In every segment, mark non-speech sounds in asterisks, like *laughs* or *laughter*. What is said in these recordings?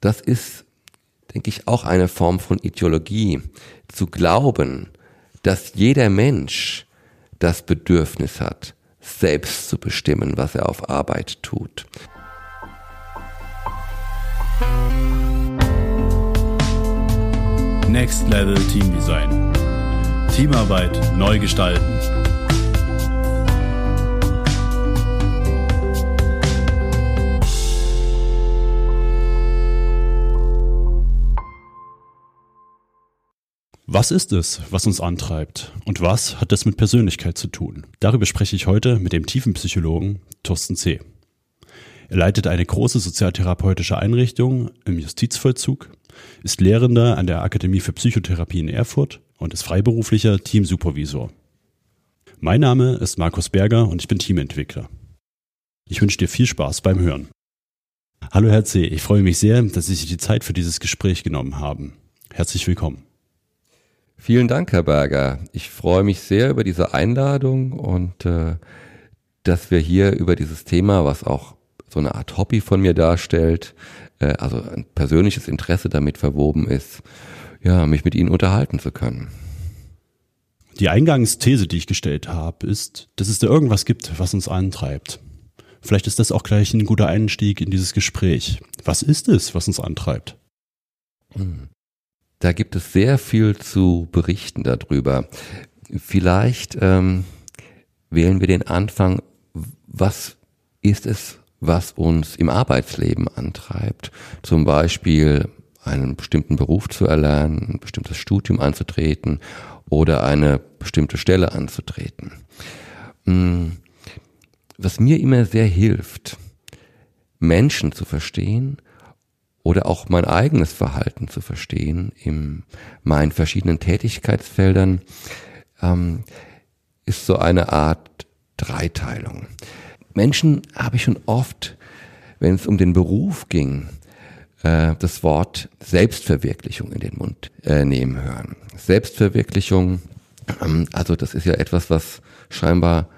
das ist, denke ich, auch eine Form von Ideologie, zu glauben, dass jeder Mensch das Bedürfnis hat, selbst zu bestimmen, was er auf Arbeit tut. Next Level Team Design. Teamarbeit neu gestalten. Was ist es, was uns antreibt? Und was hat das mit Persönlichkeit zu tun? Darüber spreche ich heute mit dem Tiefenpsychologen Thorsten C. Er leitet eine große sozialtherapeutische Einrichtung im Justizvollzug, ist Lehrender an der Akademie für Psychotherapie in Erfurt und ist freiberuflicher Teamsupervisor. Mein Name ist Markus Berger und ich bin Teamentwickler. Ich wünsche dir viel Spaß beim Hören. Hallo Herr C., ich freue mich sehr, dass Sie sich die Zeit für dieses Gespräch genommen haben. Herzlich willkommen. Vielen Dank, Herr Berger. Ich freue mich sehr über diese Einladung und äh, dass wir hier über dieses Thema, was auch so eine Art Hobby von mir darstellt, äh, also ein persönliches Interesse damit verwoben ist, ja, mich mit Ihnen unterhalten zu können. Die Eingangsthese, die ich gestellt habe, ist, dass es da irgendwas gibt, was uns antreibt. Vielleicht ist das auch gleich ein guter Einstieg in dieses Gespräch. Was ist es, was uns antreibt? Hm. Da gibt es sehr viel zu berichten darüber. Vielleicht ähm, wählen wir den Anfang, was ist es, was uns im Arbeitsleben antreibt? Zum Beispiel einen bestimmten Beruf zu erlernen, ein bestimmtes Studium anzutreten oder eine bestimmte Stelle anzutreten. Hm, was mir immer sehr hilft, Menschen zu verstehen oder auch mein eigenes Verhalten zu verstehen in meinen verschiedenen Tätigkeitsfeldern, ähm, ist so eine Art Dreiteilung. Menschen habe ich schon oft, wenn es um den Beruf ging, äh, das Wort Selbstverwirklichung in den Mund äh, nehmen hören. Selbstverwirklichung, ähm, also das ist ja etwas, was scheinbar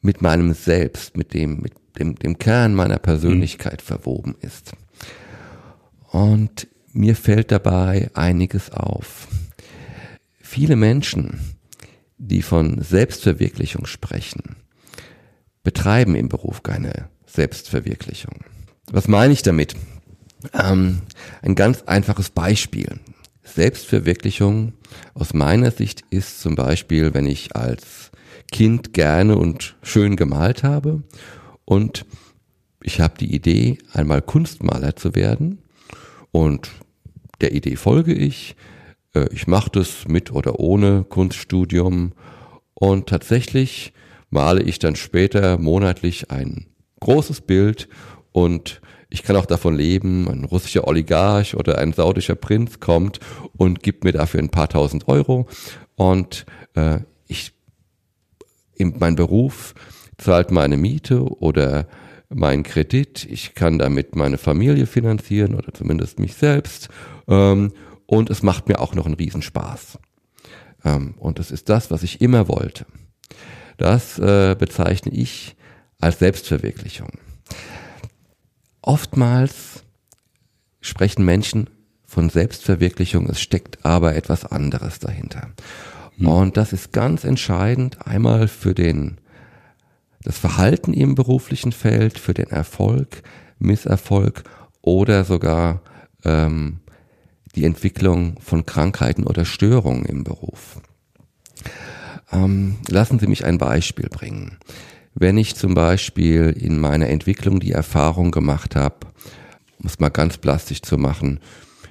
mit meinem Selbst, mit dem, mit dem, dem Kern meiner Persönlichkeit mhm. verwoben ist. Und mir fällt dabei einiges auf. Viele Menschen, die von Selbstverwirklichung sprechen, betreiben im Beruf keine Selbstverwirklichung. Was meine ich damit? Ähm, ein ganz einfaches Beispiel. Selbstverwirklichung aus meiner Sicht ist zum Beispiel, wenn ich als Kind gerne und schön gemalt habe und ich habe die Idee, einmal Kunstmaler zu werden und der Idee folge ich. Äh, ich mache das mit oder ohne Kunststudium. Und tatsächlich male ich dann später monatlich ein großes Bild und ich kann auch davon leben, ein russischer Oligarch oder ein saudischer Prinz kommt und gibt mir dafür ein paar tausend Euro und äh, ich in mein Beruf zahlt meine Miete oder meinen Kredit, ich kann damit meine Familie finanzieren oder zumindest mich selbst ähm, und es macht mir auch noch einen Riesenspaß. Ähm, und das ist das, was ich immer wollte. Das äh, bezeichne ich als Selbstverwirklichung. Oftmals sprechen Menschen von Selbstverwirklichung, es steckt aber etwas anderes dahinter. Hm. Und das ist ganz entscheidend, einmal für den das Verhalten im beruflichen Feld, für den Erfolg, Misserfolg oder sogar ähm, die Entwicklung von Krankheiten oder Störungen im Beruf. Ähm, lassen Sie mich ein Beispiel bringen. Wenn ich zum Beispiel in meiner Entwicklung die Erfahrung gemacht habe, um es mal ganz plastisch zu machen,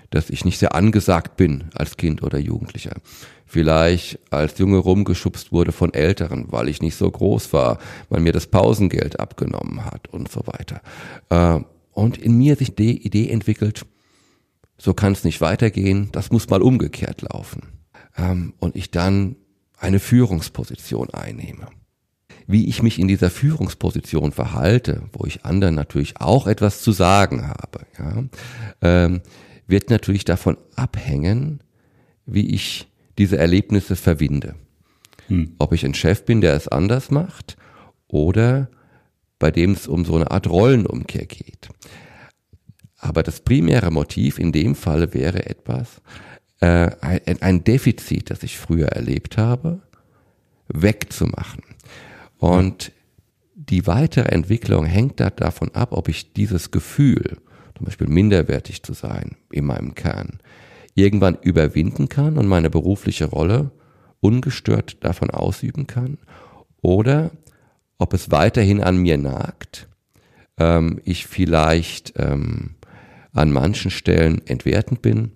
dass ich nicht sehr angesagt bin als Kind oder Jugendlicher vielleicht als Junge rumgeschubst wurde von Älteren, weil ich nicht so groß war, weil mir das Pausengeld abgenommen hat und so weiter. Äh, und in mir sich die Idee entwickelt, so kann es nicht weitergehen, das muss mal umgekehrt laufen. Ähm, und ich dann eine Führungsposition einnehme. Wie ich mich in dieser Führungsposition verhalte, wo ich anderen natürlich auch etwas zu sagen habe, ja, ähm, wird natürlich davon abhängen, wie ich diese Erlebnisse verwinde. Hm. Ob ich ein Chef bin, der es anders macht oder bei dem es um so eine Art Rollenumkehr geht. Aber das primäre Motiv in dem Falle wäre etwas, äh, ein, ein Defizit, das ich früher erlebt habe, wegzumachen. Und die weitere Entwicklung hängt da davon ab, ob ich dieses Gefühl, zum Beispiel minderwertig zu sein in meinem Kern, irgendwann überwinden kann und meine berufliche Rolle ungestört davon ausüben kann oder ob es weiterhin an mir nagt, ähm, ich vielleicht ähm, an manchen Stellen entwertend bin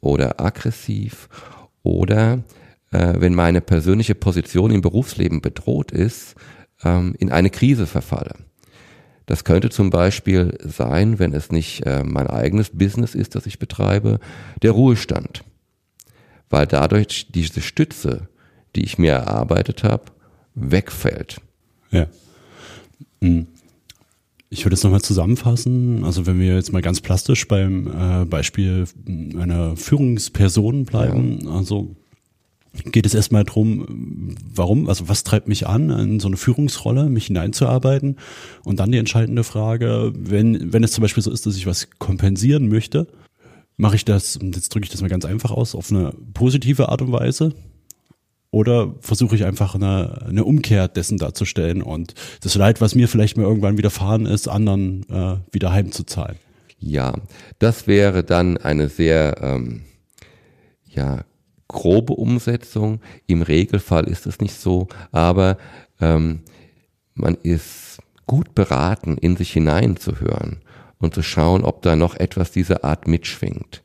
oder aggressiv oder äh, wenn meine persönliche Position im Berufsleben bedroht ist, ähm, in eine Krise verfalle. Das könnte zum Beispiel sein, wenn es nicht äh, mein eigenes Business ist, das ich betreibe, der Ruhestand. Weil dadurch diese Stütze, die ich mir erarbeitet habe, wegfällt. Ja. Hm. Ich würde es nochmal zusammenfassen. Also wenn wir jetzt mal ganz plastisch beim äh, Beispiel einer Führungsperson bleiben, ja. also geht es erstmal darum, warum, also was treibt mich an, in so eine Führungsrolle, mich hineinzuarbeiten. Und dann die entscheidende Frage, wenn, wenn es zum Beispiel so ist, dass ich was kompensieren möchte, mache ich das, und jetzt drücke ich das mal ganz einfach aus, auf eine positive Art und Weise. Oder versuche ich einfach eine, eine Umkehr dessen darzustellen und das Leid, was mir vielleicht mal irgendwann widerfahren ist, anderen äh, wieder heimzuzahlen. Ja, das wäre dann eine sehr ähm, ja, grobe Umsetzung. Im Regelfall ist es nicht so, aber ähm, man ist gut beraten, in sich hineinzuhören und zu schauen, ob da noch etwas dieser Art mitschwingt.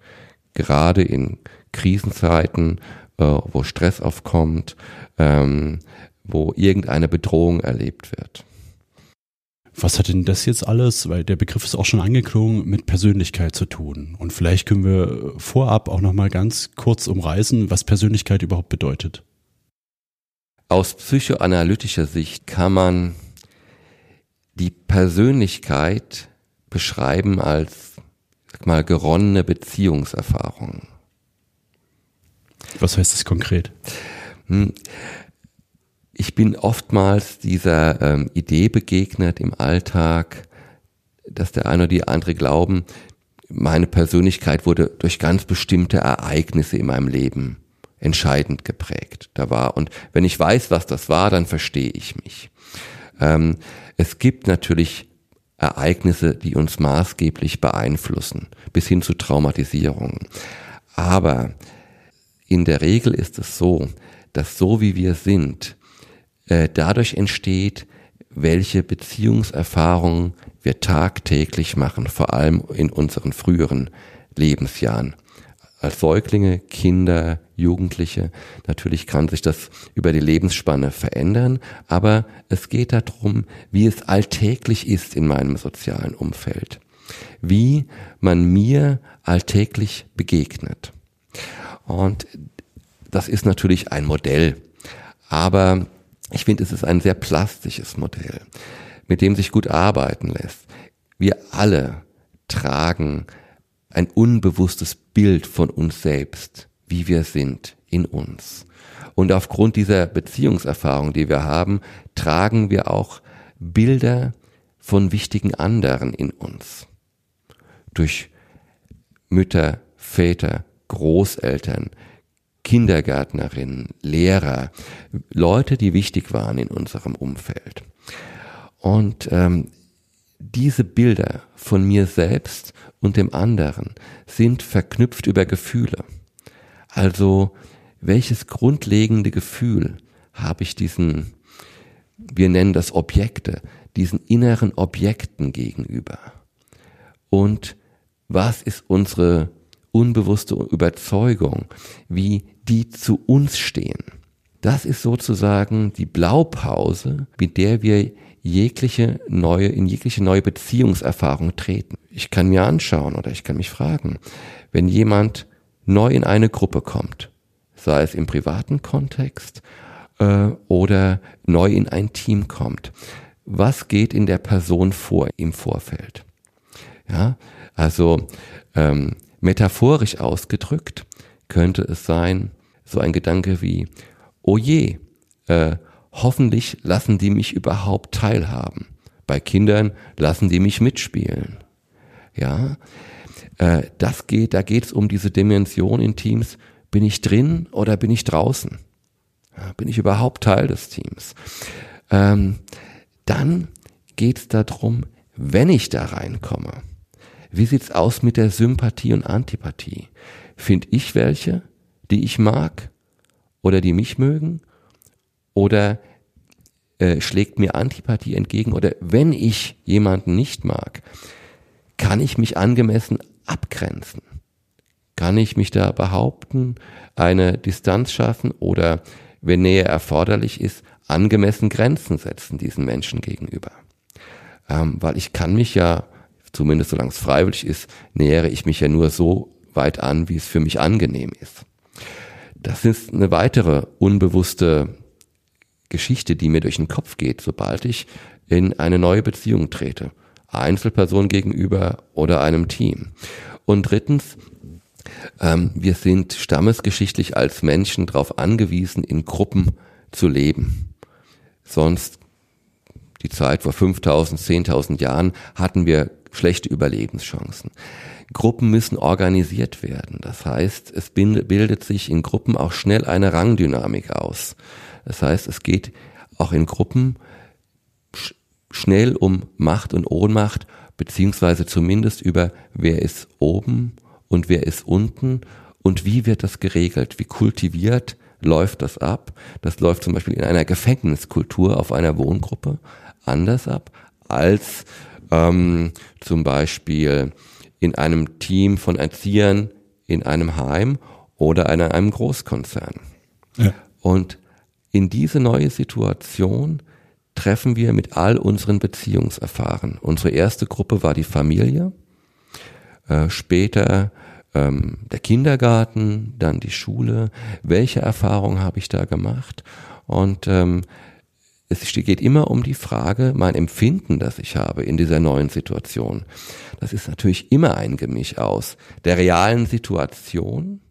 Gerade in Krisenzeiten, äh, wo Stress aufkommt, ähm, wo irgendeine Bedrohung erlebt wird. Was hat denn das jetzt alles, weil der Begriff ist auch schon angeklungen, mit Persönlichkeit zu tun? Und vielleicht können wir vorab auch noch mal ganz kurz umreißen, was Persönlichkeit überhaupt bedeutet. Aus psychoanalytischer Sicht kann man die Persönlichkeit beschreiben als sag mal geronnene Beziehungserfahrung. Was heißt das konkret? Ich bin oftmals dieser ähm, Idee begegnet im Alltag, dass der eine oder die andere glauben, meine Persönlichkeit wurde durch ganz bestimmte Ereignisse in meinem Leben entscheidend geprägt. Da war und wenn ich weiß, was das war, dann verstehe ich mich. Ähm, es gibt natürlich Ereignisse, die uns maßgeblich beeinflussen, bis hin zu Traumatisierungen. Aber in der Regel ist es so, dass so wie wir sind, äh, dadurch entsteht, welche Beziehungserfahrungen wir tagtäglich machen, vor allem in unseren früheren Lebensjahren. Als Säuglinge, Kinder, Jugendliche, natürlich kann sich das über die Lebensspanne verändern, aber es geht darum, wie es alltäglich ist in meinem sozialen Umfeld, wie man mir alltäglich begegnet. Und das ist natürlich ein Modell, aber ich finde, es ist ein sehr plastisches Modell, mit dem sich gut arbeiten lässt. Wir alle tragen ein unbewusstes Bild von uns selbst, wie wir sind in uns. Und aufgrund dieser Beziehungserfahrung, die wir haben, tragen wir auch Bilder von wichtigen anderen in uns. Durch Mütter, Väter, Großeltern, Kindergärtnerinnen, Lehrer, Leute, die wichtig waren in unserem Umfeld. Und ähm, diese Bilder von mir selbst und dem anderen sind verknüpft über Gefühle. Also welches grundlegende Gefühl habe ich diesen, wir nennen das Objekte, diesen inneren Objekten gegenüber? Und was ist unsere unbewusste Überzeugung, wie die zu uns stehen. Das ist sozusagen die Blaupause, mit der wir jegliche neue, in jegliche neue Beziehungserfahrung treten. Ich kann mir anschauen oder ich kann mich fragen, wenn jemand neu in eine Gruppe kommt, sei es im privaten Kontext äh, oder neu in ein Team kommt, was geht in der Person vor im Vorfeld? Ja, also ähm, metaphorisch ausgedrückt könnte es sein, so ein Gedanke wie, oh je, äh, hoffentlich lassen die mich überhaupt teilhaben. Bei Kindern lassen die mich mitspielen. Ja, äh, das geht, da geht es um diese Dimension in Teams. Bin ich drin oder bin ich draußen? Ja, bin ich überhaupt Teil des Teams? Ähm, dann geht es darum, wenn ich da reinkomme, wie sieht's aus mit der Sympathie und Antipathie? Find ich welche, die ich mag oder die mich mögen? Oder äh, schlägt mir Antipathie entgegen? Oder wenn ich jemanden nicht mag, kann ich mich angemessen abgrenzen? Kann ich mich da behaupten, eine Distanz schaffen oder, wenn Nähe erforderlich ist, angemessen Grenzen setzen diesen Menschen gegenüber? Ähm, weil ich kann mich ja, zumindest solange es freiwillig ist, nähere ich mich ja nur so weit an, wie es für mich angenehm ist. Das ist eine weitere unbewusste Geschichte, die mir durch den Kopf geht, sobald ich in eine neue Beziehung trete. Einzelperson gegenüber oder einem Team. Und drittens, ähm, wir sind stammesgeschichtlich als Menschen darauf angewiesen, in Gruppen zu leben. Sonst, die Zeit vor 5000, 10.000 Jahren, hatten wir schlechte Überlebenschancen. Gruppen müssen organisiert werden. Das heißt, es bildet sich in Gruppen auch schnell eine Rangdynamik aus. Das heißt, es geht auch in Gruppen schnell um Macht und Ohnmacht, beziehungsweise zumindest über wer ist oben und wer ist unten und wie wird das geregelt, wie kultiviert läuft das ab. Das läuft zum Beispiel in einer Gefängniskultur auf einer Wohngruppe anders ab als ähm, zum Beispiel in einem Team von Erziehern in einem Heim oder in einem Großkonzern. Ja. Und in diese neue Situation treffen wir mit all unseren Beziehungserfahren. Unsere erste Gruppe war die Familie, äh, später ähm, der Kindergarten, dann die Schule. Welche Erfahrungen habe ich da gemacht? Und ähm, es geht immer um die Frage, mein Empfinden, das ich habe in dieser neuen Situation. Das ist natürlich immer ein Gemisch aus der realen Situation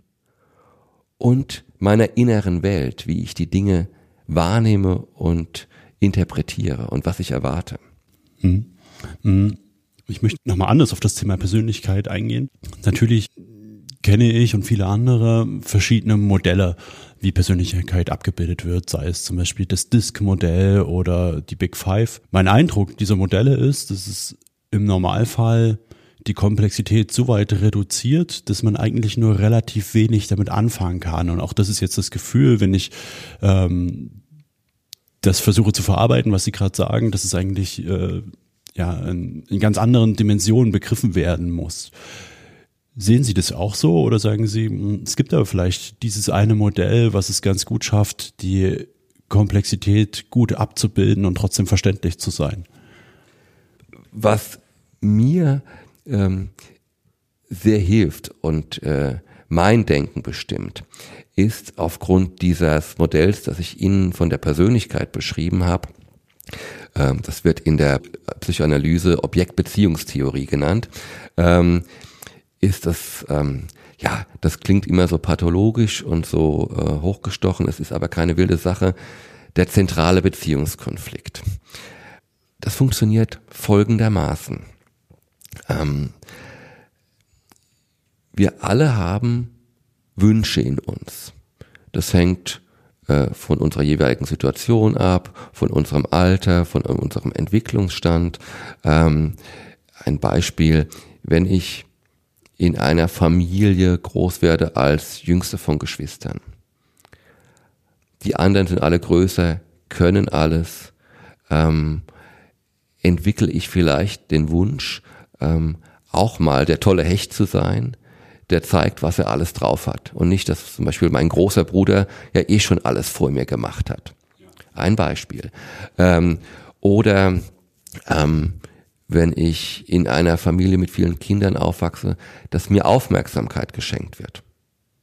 und meiner inneren Welt, wie ich die Dinge wahrnehme und interpretiere und was ich erwarte. Hm. Hm. Ich möchte nochmal anders auf das Thema Persönlichkeit eingehen. Natürlich kenne ich und viele andere verschiedene Modelle, wie Persönlichkeit abgebildet wird, sei es zum Beispiel das Disk-Modell oder die Big Five. Mein Eindruck dieser Modelle ist, dass es im Normalfall die Komplexität so weit reduziert, dass man eigentlich nur relativ wenig damit anfangen kann. Und auch das ist jetzt das Gefühl, wenn ich ähm, das versuche zu verarbeiten, was Sie gerade sagen, dass es eigentlich äh, ja in, in ganz anderen Dimensionen begriffen werden muss. Sehen Sie das auch so oder sagen Sie, hm, es gibt aber vielleicht dieses eine Modell, was es ganz gut schafft, die Komplexität gut abzubilden und trotzdem verständlich zu sein? Was mir ähm, sehr hilft und äh, mein Denken bestimmt, ist aufgrund dieses Modells, das ich Ihnen von der Persönlichkeit beschrieben habe, ähm, das wird in der Psychoanalyse Objektbeziehungstheorie genannt, ähm, ist das, ähm, ja, das klingt immer so pathologisch und so äh, hochgestochen, es ist aber keine wilde Sache, der zentrale Beziehungskonflikt. Das funktioniert folgendermaßen. Ähm, wir alle haben Wünsche in uns. Das hängt äh, von unserer jeweiligen Situation ab, von unserem Alter, von unserem Entwicklungsstand. Ähm, ein Beispiel, wenn ich in einer Familie groß werde als jüngste von Geschwistern. Die anderen sind alle größer, können alles. Ähm, entwickle ich vielleicht den Wunsch, ähm, auch mal der tolle Hecht zu sein, der zeigt, was er alles drauf hat. Und nicht, dass zum Beispiel mein großer Bruder ja eh schon alles vor mir gemacht hat. Ein Beispiel. Ähm, oder ähm, wenn ich in einer Familie mit vielen Kindern aufwachse, dass mir Aufmerksamkeit geschenkt wird.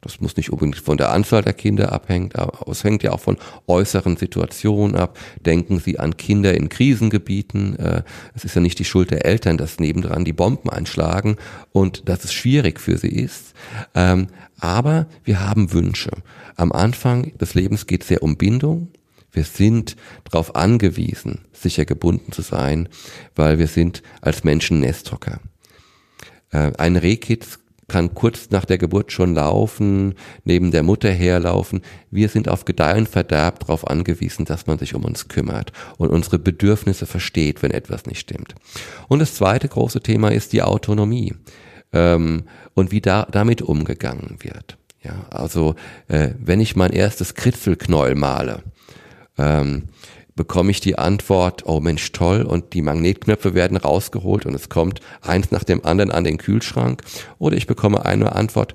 Das muss nicht unbedingt von der Anzahl der Kinder abhängen, aber es hängt ja auch von äußeren Situationen ab. Denken Sie an Kinder in Krisengebieten. Äh, es ist ja nicht die Schuld der Eltern, dass nebendran die Bomben einschlagen und dass es schwierig für sie ist. Ähm, aber wir haben Wünsche. Am Anfang des Lebens geht es sehr um Bindung. Wir sind darauf angewiesen, sicher gebunden zu sein, weil wir sind als Menschen Nesthocker. Äh, ein Rehkitz kann kurz nach der Geburt schon laufen, neben der Mutter herlaufen. Wir sind auf Gedeih und darauf angewiesen, dass man sich um uns kümmert und unsere Bedürfnisse versteht, wenn etwas nicht stimmt. Und das zweite große Thema ist die Autonomie ähm, und wie da, damit umgegangen wird. Ja, also äh, wenn ich mein erstes Kritzelknäuel male, ähm, bekomme ich die Antwort, oh Mensch, toll, und die Magnetknöpfe werden rausgeholt und es kommt eins nach dem anderen an den Kühlschrank. Oder ich bekomme eine Antwort,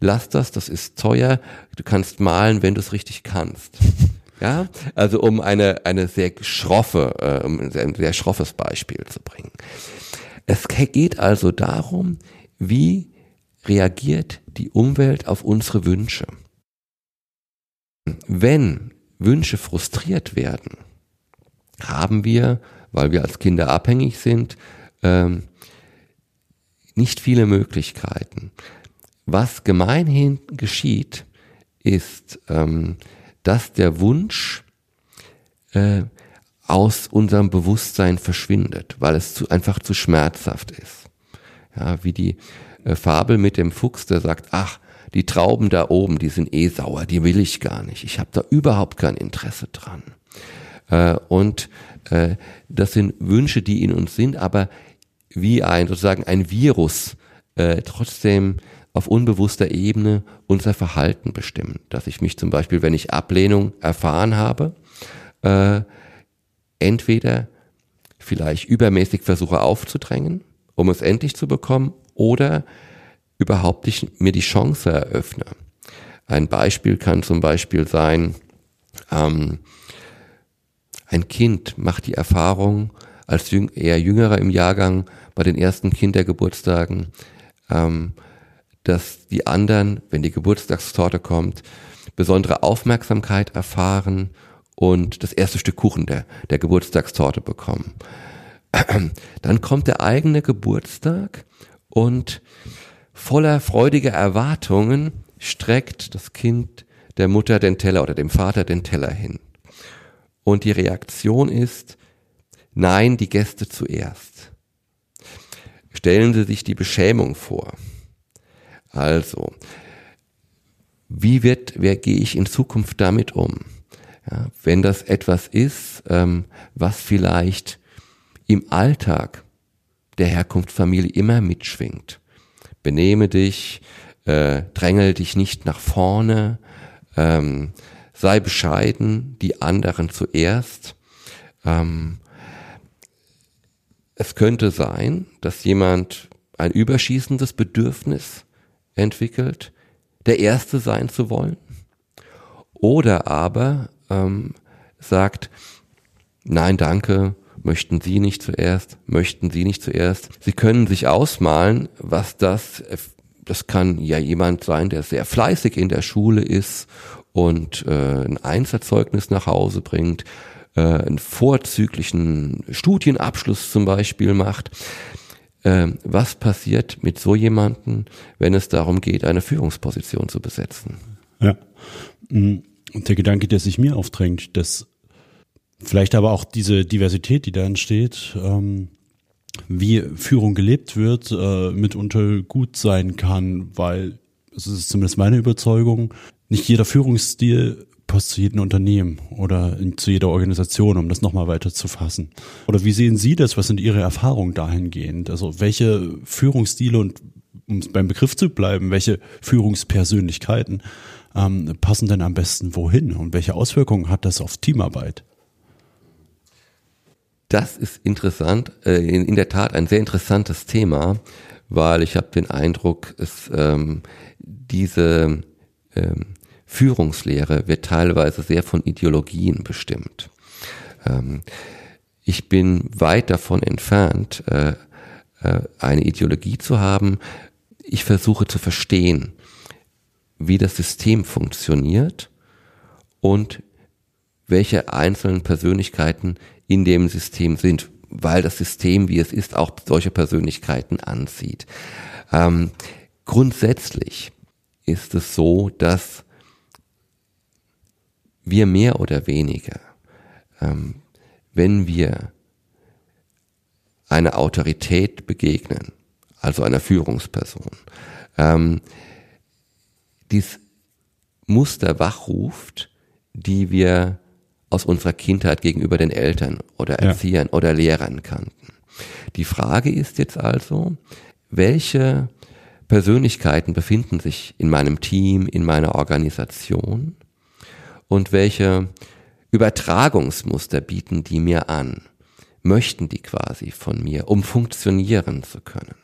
lass das, das ist teuer, du kannst malen, wenn du es richtig kannst. *laughs* Ja, also um eine, eine sehr schroffe, äh, um ein sehr schroffes Beispiel zu bringen. Es geht also darum, wie reagiert die Umwelt auf unsere Wünsche. Wenn Wünsche frustriert werden, haben wir, weil wir als Kinder abhängig sind, ähm, nicht viele Möglichkeiten. Was gemeinhin geschieht, ist, ähm, dass der Wunsch äh, aus unserem Bewusstsein verschwindet, weil es zu, einfach zu schmerzhaft ist. Ja, wie die äh, Fabel mit dem Fuchs, der sagt, ach, die Trauben da oben, die sind eh sauer, die will ich gar nicht. Ich habe da überhaupt kein Interesse dran. Äh, und äh, das sind Wünsche, die in uns sind, aber wie ein sozusagen ein Virus äh, trotzdem auf unbewusster Ebene unser Verhalten bestimmen. Dass ich mich zum Beispiel, wenn ich Ablehnung erfahren habe, äh, entweder vielleicht übermäßig versuche aufzudrängen, um es endlich zu bekommen, oder überhaupt nicht mir die Chance eröffne. Ein Beispiel kann zum Beispiel sein, ähm, ein Kind macht die Erfahrung, als jüng eher Jüngerer im Jahrgang bei den ersten Kindergeburtstagen, ähm, dass die anderen, wenn die Geburtstagstorte kommt, besondere Aufmerksamkeit erfahren und das erste Stück Kuchen der, der Geburtstagstorte bekommen. *clears throat* Dann kommt der eigene Geburtstag und voller freudiger Erwartungen streckt das Kind der Mutter den Teller oder dem Vater den Teller hin und die Reaktion ist, nein, die Gäste zuerst. Stellen Sie sich die Beschämung vor. Also, wie wird, wer gehe ich in Zukunft damit um? Ja, wenn das etwas ist, ähm, was vielleicht im Alltag der Herkunftsfamilie immer mitschwingt. Benehme dich, äh, drängel dich nicht nach vorne, ähm, sei bescheiden, die anderen zuerst. Ähm, es könnte sein, dass jemand ein überschießendes Bedürfnis entwickelt, der Erste sein zu wollen. Oder aber ähm, sagt, nein, danke, möchten Sie nicht zuerst, möchten Sie nicht zuerst. Sie können sich ausmalen, was das, das kann ja jemand sein, der sehr fleißig in der Schule ist und äh, ein Einserzeugnis nach Hause bringt, äh, einen vorzüglichen Studienabschluss zum Beispiel macht. Äh, was passiert mit so jemanden, wenn es darum geht, eine Führungsposition zu besetzen? Ja. Mm, und der Gedanke, der sich mir aufdrängt, dass vielleicht aber auch diese Diversität, die da entsteht, ähm, wie Führung gelebt wird, äh, mitunter gut sein kann, weil es ist zumindest meine Überzeugung, nicht jeder Führungsstil passt zu jedem Unternehmen oder zu jeder Organisation, um das nochmal weiter zu fassen. Oder wie sehen Sie das? Was sind Ihre Erfahrungen dahingehend? Also welche Führungsstile und um beim Begriff zu bleiben, welche Führungspersönlichkeiten ähm, passen denn am besten wohin und welche Auswirkungen hat das auf Teamarbeit? Das ist interessant, äh, in, in, der Tat ein sehr interessantes Thema, weil ich habe den Eindruck, es ähm, diese ähm, Führungslehre wird teilweise sehr von Ideologien bestimmt. Ähm, ich bin weit davon entfernt, äh, äh, eine Ideologie zu haben. Ich versuche zu verstehen, wie das System funktioniert und welche einzelnen Persönlichkeiten in dem System sind, weil das System, wie es ist, auch solche Persönlichkeiten anzieht. Ähm, grundsätzlich ist es so, dass wir mehr oder weniger, ähm, wenn wir einer Autorität begegnen, also einer Führungsperson, ähm, dies Muster wachruft, die wir aus unserer Kindheit gegenüber den Eltern oder Erziehern ja. oder Lehrern kannten. Die Frage ist jetzt also, welche Persönlichkeiten befinden sich in meinem Team, in meiner Organisation und welche Übertragungsmuster bieten die mir an, möchten die quasi von mir, um funktionieren zu können.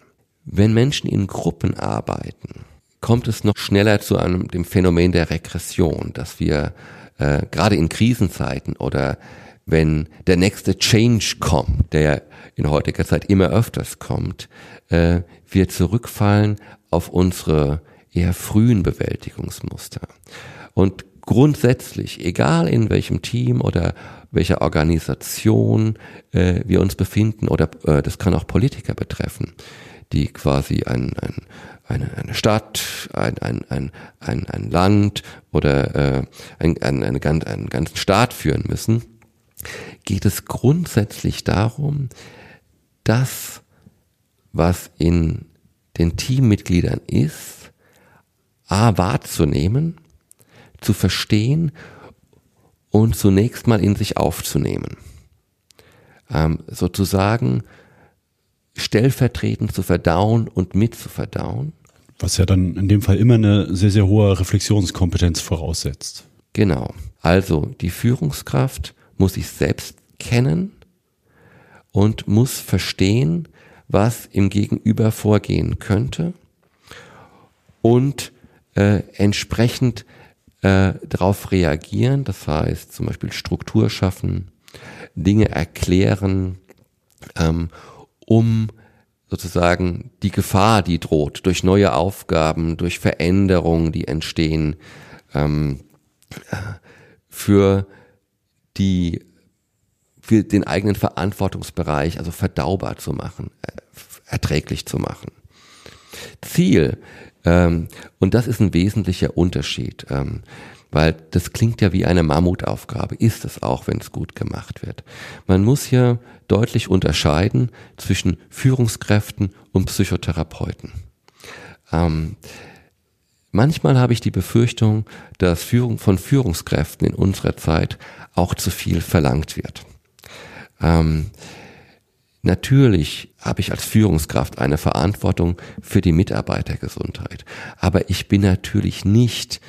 Wenn Menschen in Gruppen arbeiten, kommt es noch schneller zu einem dem Phänomen der Regression, dass wir äh, gerade in Krisenzeiten oder wenn der nächste Change kommt, der in heutiger Zeit immer öfters kommt, äh, wir zurückfallen auf unsere eher frühen Bewältigungsmuster. Und grundsätzlich, egal in welchem Team oder welcher Organisation äh, wir uns befinden, oder äh, das kann auch Politiker betreffen, die quasi ein, ein, eine, eine Stadt, ein, ein, ein, ein, ein Land oder äh, ein, ein, eine, einen ganzen Staat führen müssen, geht es grundsätzlich darum, das, was in den Teammitgliedern ist, a wahrzunehmen, zu verstehen und zunächst mal in sich aufzunehmen. Ähm, sozusagen stellvertretend zu verdauen und mitzuverdauen. Was ja dann in dem Fall immer eine sehr, sehr hohe Reflexionskompetenz voraussetzt. Genau. Also die Führungskraft muss sich selbst kennen und muss verstehen, was im Gegenüber vorgehen könnte und äh, entsprechend äh, darauf reagieren, das heißt zum Beispiel Struktur schaffen, Dinge erklären, ähm, um sozusagen die Gefahr, die droht, durch neue Aufgaben, durch Veränderungen, die entstehen, ähm, für die für den eigenen Verantwortungsbereich, also verdaubar zu machen, äh, erträglich zu machen. Ziel, ähm, und das ist ein wesentlicher Unterschied, ähm, weil das klingt ja wie eine Mammutaufgabe, ist es auch, wenn es gut gemacht wird. Man muss hier deutlich unterscheiden zwischen Führungskräften und Psychotherapeuten. Ähm, manchmal habe ich die Befürchtung, dass Führung von Führungskräften in unserer Zeit auch zu viel verlangt wird. Ähm, natürlich habe ich als Führungskraft eine Verantwortung für die Mitarbeitergesundheit, aber ich bin natürlich nicht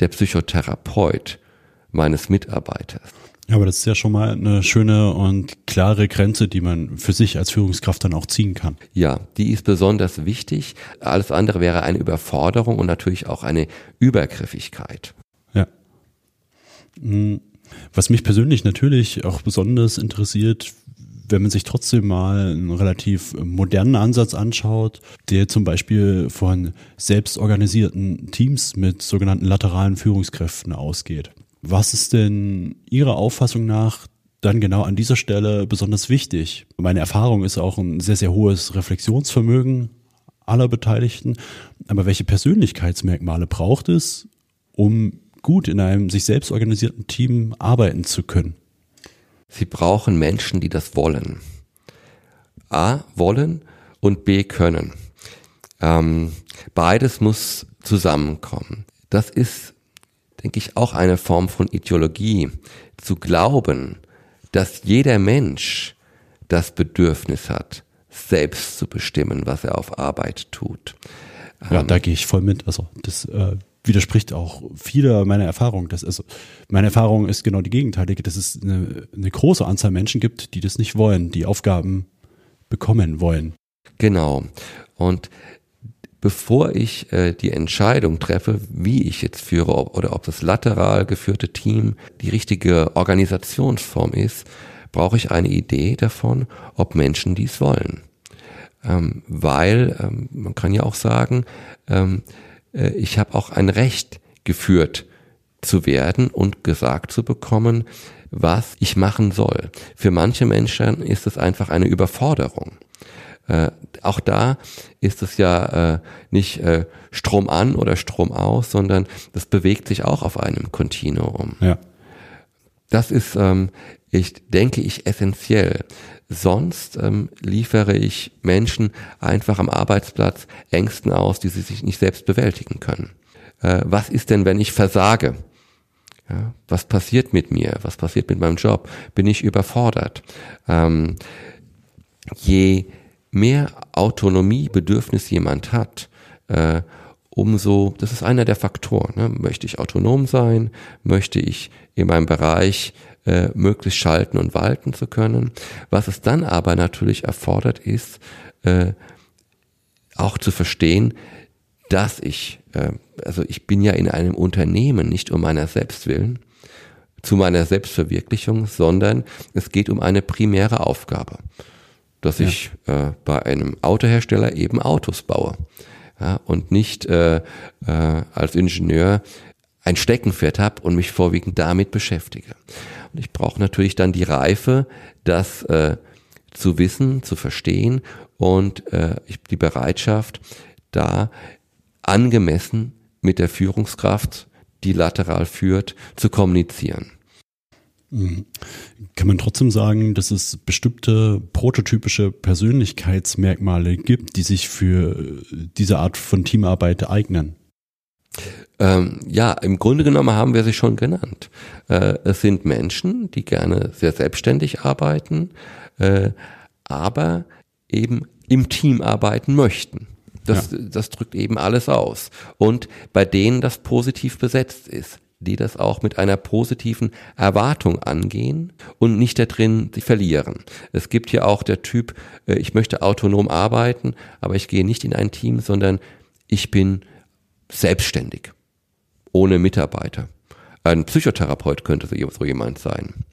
der Psychotherapeut meines Mitarbeiters. Ja, aber das ist ja schon mal eine schöne und klare Grenze, die man für sich als Führungskraft dann auch ziehen kann. Ja, die ist besonders wichtig. Alles andere wäre eine Überforderung und natürlich auch eine Übergriffigkeit. Ja. Hm. Was mich persönlich natürlich auch besonders interessiert, wenn man sich trotzdem mal einen relativ modernen Ansatz anschaut, der zum Beispiel von selbstorganisierten Teams mit sogenannten lateralen Führungskräften ausgeht. Was ist denn Ihrer Auffassung nach dann genau an dieser Stelle besonders wichtig? Meine Erfahrung ist auch ein sehr, sehr hohes Reflexionsvermögen aller Beteiligten. Aber welche Persönlichkeitsmerkmale braucht es, um gut in einem sich selbst organisierten Team arbeiten zu können? Sie brauchen Menschen, die das wollen. A, wollen und B, können. Ähm, beides muss zusammenkommen. Das ist, denke ich, auch eine Form von Ideologie, zu glauben, dass jeder Mensch das Bedürfnis hat, selbst zu bestimmen, was er auf Arbeit tut. Ja, ähm, da gehe ich voll mit. Also das äh, widerspricht auch vieler meiner Erfahrungen. Das also meine Erfahrung ist genau die gegenteilige, dass es eine, eine große Anzahl Menschen gibt, die das nicht wollen, die Aufgaben bekommen wollen. Genau. Und bevor ich äh, die Entscheidung treffe, wie ich jetzt führe ob, oder ob das lateral geführte Team die richtige Organisationsform ist, brauche ich eine Idee davon, ob Menschen dies wollen. Ähm, weil ähm, man kann ja auch sagen, ähm, äh, ich habe auch ein Recht geführt zu werden und gesagt zu bekommen, was ich machen soll. Für manche Menschen ist es einfach eine Überforderung. Äh, auch da ist es ja äh, nicht äh, Strom an oder Strom aus, sondern das bewegt sich auch auf einem Kontinuum. Ja. das ist, ähm, ich denke ich, essentiell. Sonst ähm, liefere ich Menschen einfach am Arbeitsplatz Ängsten aus, die sie sich nicht selbst bewältigen können. Äh, was ist denn, wenn ich versage? Ja, was passiert mit mir? Was passiert mit meinem Job? Bin ich überfordert? Ähm, je mehr Autonomiebedürfnis jemand hat, äh, umso, das ist einer der Faktoren. Ne? Möchte ich autonom sein? Möchte ich in meinem Bereich äh, möglichst schalten und walten zu können? Was es dann aber natürlich erfordert ist, äh, auch zu verstehen, dass ich, äh, also ich bin ja in einem Unternehmen nicht um meiner selbst willen, zu meiner Selbstverwirklichung, sondern es geht um eine primäre Aufgabe, dass ja. ich äh, bei einem Autohersteller eben Autos baue ja, und nicht äh, äh, als Ingenieur ein Steckenpferd habe und mich vorwiegend damit beschäftige. Und ich brauche natürlich dann die Reife, das äh, zu wissen, zu verstehen und äh, die Bereitschaft, da angemessen mit der Führungskraft, die lateral führt, zu kommunizieren. Mhm. Kann man trotzdem sagen, dass es bestimmte prototypische Persönlichkeitsmerkmale gibt, die sich für diese Art von Teamarbeit eignen? Ähm, ja, im Grunde genommen haben wir sie schon genannt. Äh, es sind Menschen, die gerne sehr selbstständig arbeiten, äh, aber eben im Team arbeiten möchten. Das, ja. das drückt eben alles aus. Und bei denen das positiv besetzt ist die das auch mit einer positiven Erwartung angehen und nicht da drin sich verlieren. Es gibt hier auch der Typ, äh, ich möchte autonom arbeiten, aber ich gehe nicht in ein Team, sondern ich bin selbstständig, ohne Mitarbeiter. Ein Psychotherapeut könnte so jemand sein.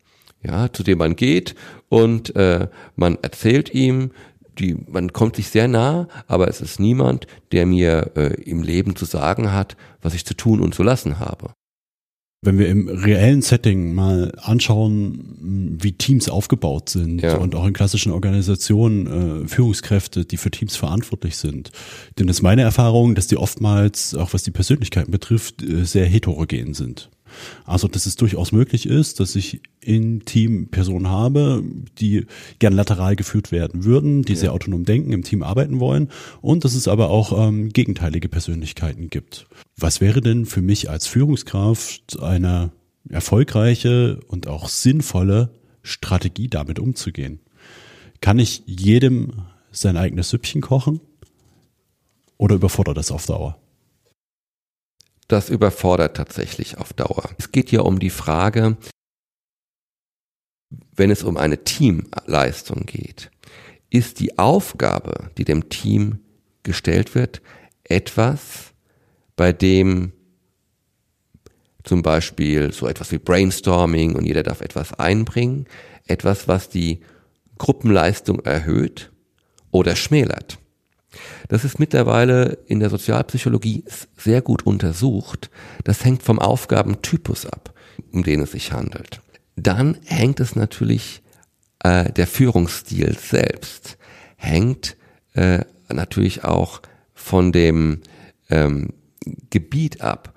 Ja, zu dem man geht und äh, man erzählt ihm, die, man kommt sich sehr nah, aber es ist niemand, der mir äh, im Leben zu sagen hat, was ich zu tun und zu lassen habe. Wenn wir im reellen Setting mal anschauen, wie Teams aufgebaut sind ja. und auch in klassischen Organisationen äh, Führungskräfte, die für Teams verantwortlich sind, dann ist meine Erfahrung, dass die oftmals, auch was die Persönlichkeiten betrifft, äh, sehr heterogen sind. Also, dass es durchaus möglich ist, dass ich im Team Personen habe, die gern lateral geführt werden würden, die ja. sehr autonom denken, im Team arbeiten wollen und dass es aber auch ähm, gegenteilige Persönlichkeiten gibt. Was wäre denn für mich als Führungskraft eine erfolgreiche und auch sinnvolle Strategie, damit umzugehen? Kann ich jedem sein eigenes Süppchen kochen? Oder überfordert das auf Dauer? Das überfordert tatsächlich auf Dauer. Es geht ja um die Frage, wenn es um eine Teamleistung geht, ist die Aufgabe, die dem Team gestellt wird, etwas, bei dem zum Beispiel so etwas wie Brainstorming und jeder darf etwas einbringen, etwas, was die Gruppenleistung erhöht oder schmälert. Das ist mittlerweile in der Sozialpsychologie sehr gut untersucht. Das hängt vom Aufgabentypus ab, um den es sich handelt. Dann hängt es natürlich, äh, der Führungsstil selbst hängt äh, natürlich auch von dem ähm, Gebiet ab.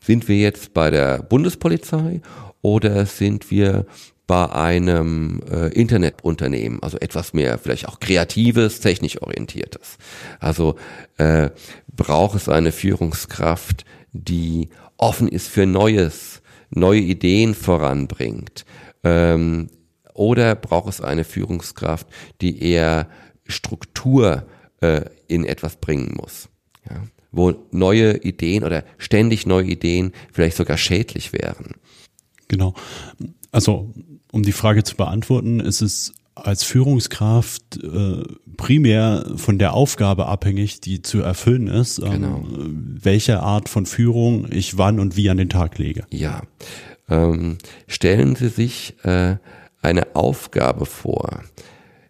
Sind wir jetzt bei der Bundespolizei oder sind wir bei einem äh, Internetunternehmen, also etwas mehr vielleicht auch kreatives, technisch orientiertes. Also äh, braucht es eine Führungskraft, die offen ist für Neues, neue Ideen voranbringt. Ähm, oder braucht es eine Führungskraft, die eher Struktur äh, in etwas bringen muss? Ja? Wo neue Ideen oder ständig neue Ideen vielleicht sogar schädlich wären. Genau. Also um die Frage zu beantworten, ist es als Führungskraft äh, primär von der Aufgabe abhängig, die zu erfüllen ist, ähm, genau. welche Art von Führung ich wann und wie an den Tag lege. Ja, ähm, stellen Sie sich äh, eine Aufgabe vor,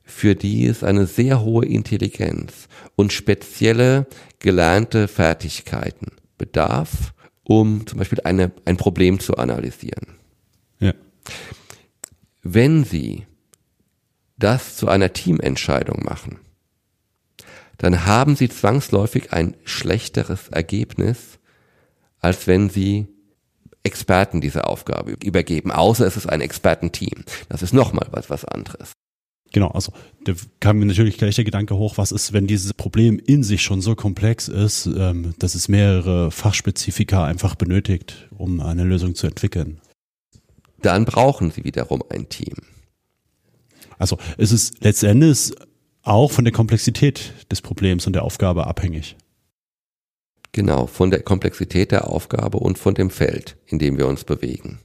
für die es eine sehr hohe Intelligenz und spezielle gelernte Fertigkeiten bedarf, um zum Beispiel eine, ein Problem zu analysieren. Ja. Wenn Sie das zu einer Teamentscheidung machen, dann haben Sie zwangsläufig ein schlechteres Ergebnis, als wenn Sie Experten diese Aufgabe übergeben, außer es ist ein Expertenteam. Das ist nochmal was, was anderes. Genau, also da kam mir natürlich gleich der Gedanke hoch, was ist, wenn dieses Problem in sich schon so komplex ist, ähm, dass es mehrere Fachspezifika einfach benötigt, um eine Lösung zu entwickeln. Dann brauchen sie wiederum ein Team. Also es ist letztendlich auch von der Komplexität des Problems und der Aufgabe abhängig. Genau, von der Komplexität der Aufgabe und von dem Feld, in dem wir uns bewegen.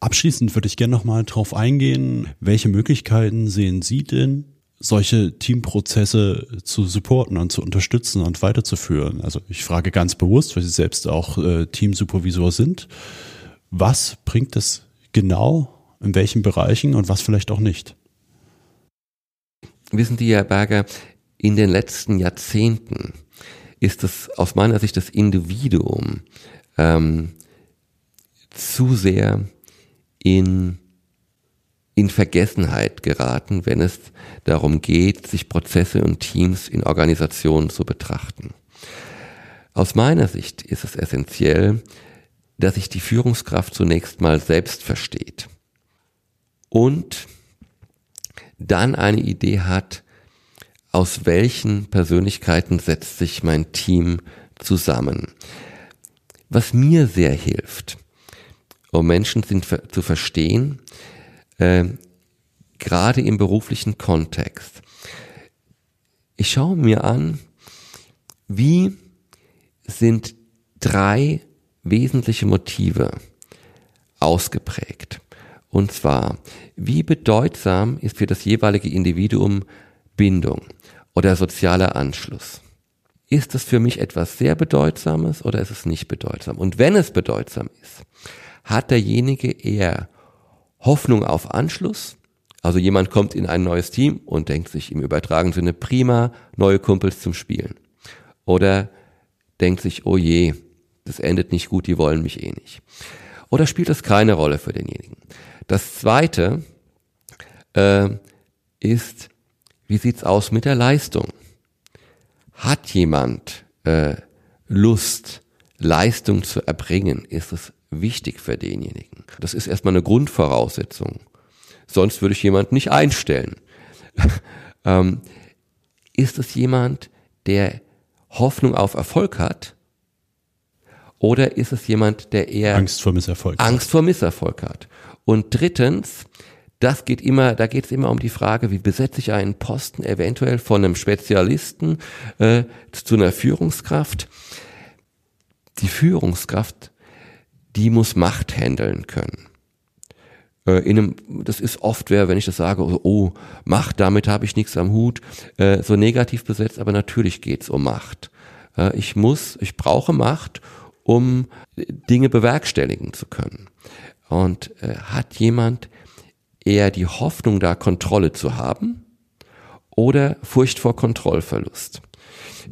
Abschließend würde ich gerne nochmal darauf eingehen, welche Möglichkeiten sehen Sie denn, solche Teamprozesse zu supporten und zu unterstützen und weiterzuführen? Also ich frage ganz bewusst, weil Sie selbst auch äh, Teamsupervisor sind. Was bringt es genau, in welchen Bereichen und was vielleicht auch nicht? Wissen Sie, Herr Berger, in den letzten Jahrzehnten ist es aus meiner Sicht das Individuum ähm, zu sehr in, in Vergessenheit geraten, wenn es darum geht, sich Prozesse und Teams in Organisationen zu betrachten. Aus meiner Sicht ist es essentiell, dass sich die Führungskraft zunächst mal selbst versteht und dann eine Idee hat, aus welchen Persönlichkeiten setzt sich mein Team zusammen. Was mir sehr hilft, um Menschen zu verstehen, äh, gerade im beruflichen Kontext. Ich schaue mir an, wie sind drei wesentliche Motive ausgeprägt. Und zwar, wie bedeutsam ist für das jeweilige Individuum Bindung oder sozialer Anschluss? Ist es für mich etwas sehr Bedeutsames oder ist es nicht bedeutsam? Und wenn es bedeutsam ist, hat derjenige eher Hoffnung auf Anschluss. Also jemand kommt in ein neues Team und denkt sich im übertragenen Sinne prima, neue Kumpels zum Spielen. Oder denkt sich, oh je, das endet nicht gut, die wollen mich eh nicht. Oder spielt es keine Rolle für denjenigen. Das zweite äh, ist, wie sieht's aus mit der Leistung? Hat jemand äh, Lust, Leistung zu erbringen? Ist es wichtig für denjenigen. Das ist erstmal eine Grundvoraussetzung. Sonst würde ich jemanden nicht einstellen. *laughs* ähm, ist es jemand, der Hoffnung auf Erfolg hat? Oder ist es jemand, der eher Angst vor Misserfolg, Angst vor Misserfolg hat? Und drittens, das geht immer, da geht es immer um die Frage, wie besetze ich einen Posten eventuell von einem Spezialisten äh, zu einer Führungskraft. Die Führungskraft die muss Macht handeln können. Äh, in einem, das ist oft, wer, wenn ich das sage, oh, Macht, damit habe ich nichts am Hut, äh, so negativ besetzt, aber natürlich geht's um Macht. Äh, ich muss, ich brauche Macht, um Dinge bewerkstelligen zu können. Und hat jemand eher die Hoffnung, da Kontrolle zu haben oder Furcht vor Kontrollverlust?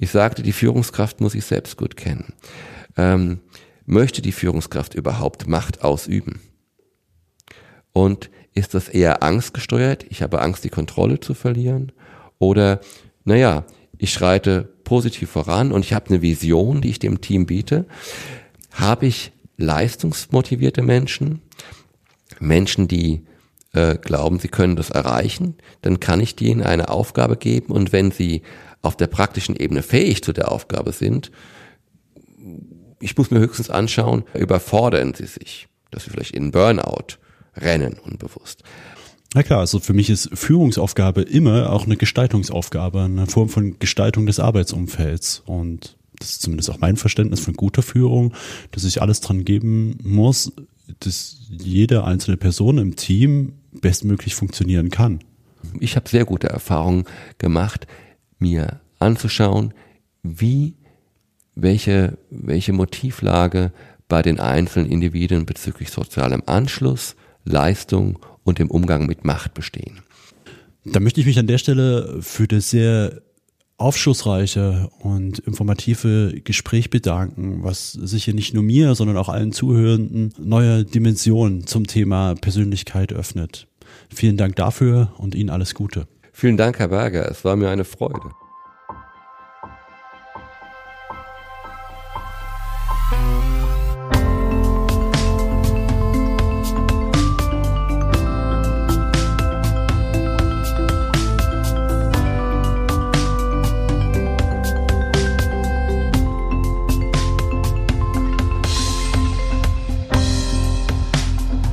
Ich sagte, die Führungskraft muss ich selbst gut kennen. Ähm, möchte die Führungskraft überhaupt Macht ausüben? Und ist das eher angstgesteuert? Ich habe Angst, die Kontrolle zu verlieren? Oder, naja, ich schreite positiv voran und ich habe eine Vision, die ich dem Team biete. Habe ich leistungsmotivierte Menschen, Menschen, die äh, glauben, sie können das erreichen, dann kann ich denen eine Aufgabe geben und wenn sie auf der praktischen Ebene fähig zu der Aufgabe sind, ich muss mir höchstens anschauen, überfordern sie sich, dass sie vielleicht in Burnout rennen unbewusst. Na klar, also für mich ist Führungsaufgabe immer auch eine Gestaltungsaufgabe, eine Form von Gestaltung des Arbeitsumfelds. Und das ist zumindest auch mein Verständnis von guter Führung, dass ich alles dran geben muss, dass jede einzelne Person im Team bestmöglich funktionieren kann. Ich habe sehr gute Erfahrungen gemacht, mir anzuschauen, wie welche, welche Motivlage bei den einzelnen Individuen bezüglich sozialem Anschluss, Leistung und dem Umgang mit Macht bestehen. Da möchte ich mich an der Stelle für das sehr aufschlussreiche und informative Gespräch bedanken, was sicher nicht nur mir, sondern auch allen Zuhörenden neue Dimensionen zum Thema Persönlichkeit öffnet. Vielen Dank dafür und Ihnen alles Gute. Vielen Dank, Herr Berger. Es war mir eine Freude.